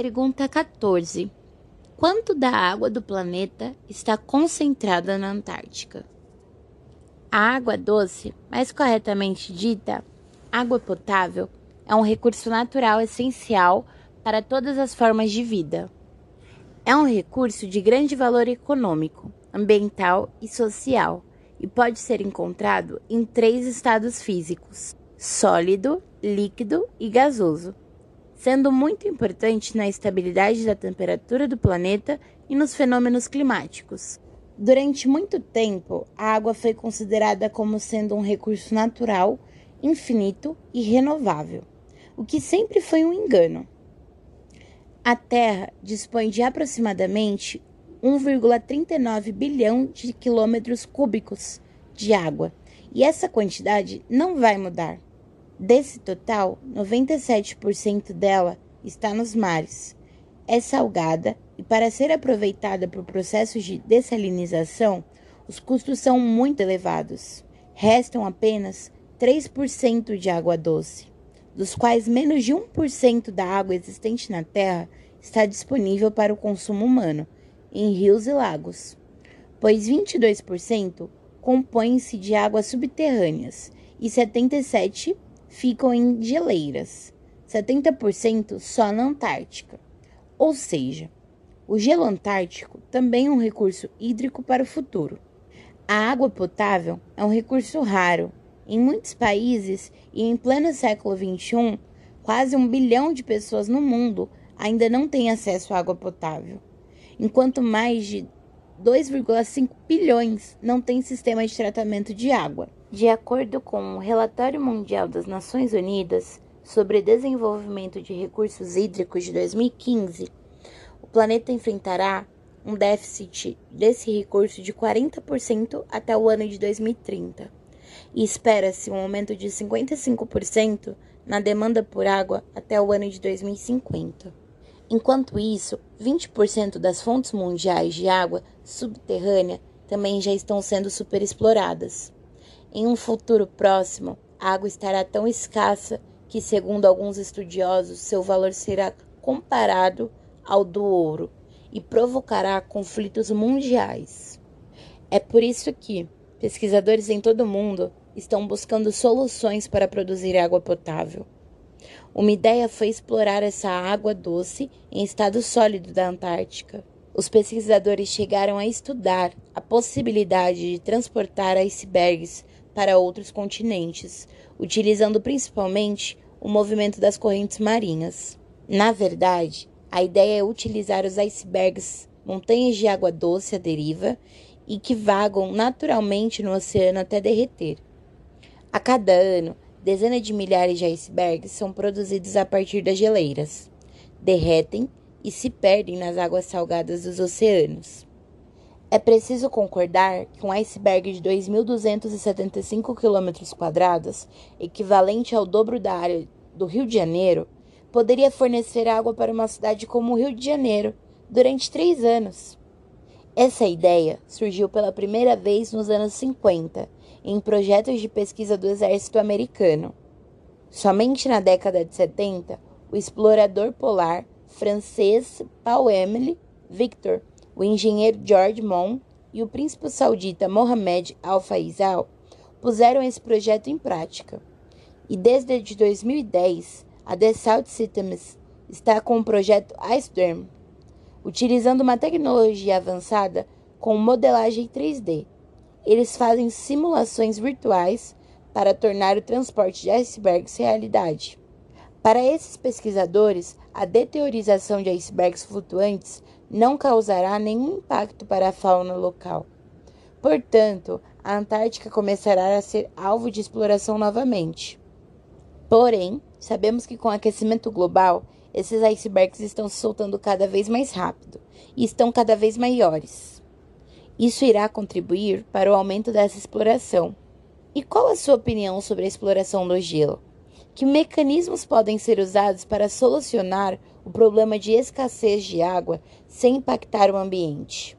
Pergunta 14. Quanto da água do planeta está concentrada na Antártica? A água doce, mais corretamente dita, água potável, é um recurso natural essencial para todas as formas de vida. É um recurso de grande valor econômico, ambiental e social e pode ser encontrado em três estados físicos: sólido, líquido e gasoso sendo muito importante na estabilidade da temperatura do planeta e nos fenômenos climáticos. Durante muito tempo, a água foi considerada como sendo um recurso natural, infinito e renovável, o que sempre foi um engano. A Terra dispõe de aproximadamente 1,39 bilhão de quilômetros cúbicos de água, e essa quantidade não vai mudar. Desse total, 97% dela está nos mares. É salgada e, para ser aproveitada para o processo de dessalinização, os custos são muito elevados. Restam apenas 3% de água doce, dos quais menos de 1% da água existente na Terra está disponível para o consumo humano, em rios e lagos, pois 22% compõem-se de águas subterrâneas e 77% ficam em geleiras, 70% só na Antártica. Ou seja, o gelo antártico também é um recurso hídrico para o futuro. A água potável é um recurso raro. Em muitos países e em pleno século XXI, quase um bilhão de pessoas no mundo ainda não têm acesso à água potável, enquanto mais de 2,5 bilhões não têm sistema de tratamento de água. De acordo com o Relatório Mundial das Nações Unidas sobre Desenvolvimento de Recursos Hídricos de 2015, o planeta enfrentará um déficit desse recurso de 40% até o ano de 2030 e espera-se um aumento de 55% na demanda por água até o ano de 2050. Enquanto isso, 20% das fontes mundiais de água subterrânea também já estão sendo superexploradas. Em um futuro próximo, a água estará tão escassa que, segundo alguns estudiosos, seu valor será comparado ao do ouro e provocará conflitos mundiais. É por isso que pesquisadores em todo o mundo estão buscando soluções para produzir água potável. Uma ideia foi explorar essa água doce em estado sólido da Antártica. Os pesquisadores chegaram a estudar a possibilidade de transportar icebergs para outros continentes, utilizando principalmente o movimento das correntes marinhas. Na verdade, a ideia é utilizar os icebergs, montanhas de água doce à deriva e que vagam naturalmente no oceano até derreter. A cada ano, dezenas de milhares de icebergs são produzidos a partir das geleiras, derretem e se perdem nas águas salgadas dos oceanos. É preciso concordar que um iceberg de 2.275 km, equivalente ao dobro da área do Rio de Janeiro, poderia fornecer água para uma cidade como o Rio de Janeiro durante três anos. Essa ideia surgiu pela primeira vez nos anos 50, em projetos de pesquisa do exército americano. Somente na década de 70, o explorador polar francês Paul Emile Victor o engenheiro George Mon e o príncipe saudita Mohamed Al Faisal puseram esse projeto em prática. E desde 2010, a Dassault Systems está com o projeto IceDerm, utilizando uma tecnologia avançada com modelagem 3D. Eles fazem simulações virtuais para tornar o transporte de icebergs realidade. Para esses pesquisadores, a deteorização de icebergs flutuantes não causará nenhum impacto para a fauna local. Portanto, a Antártica começará a ser alvo de exploração novamente. Porém, sabemos que com o aquecimento global, esses icebergs estão se soltando cada vez mais rápido e estão cada vez maiores. Isso irá contribuir para o aumento dessa exploração. E qual a sua opinião sobre a exploração do gelo? Que mecanismos podem ser usados para solucionar o problema de escassez de água sem impactar o ambiente?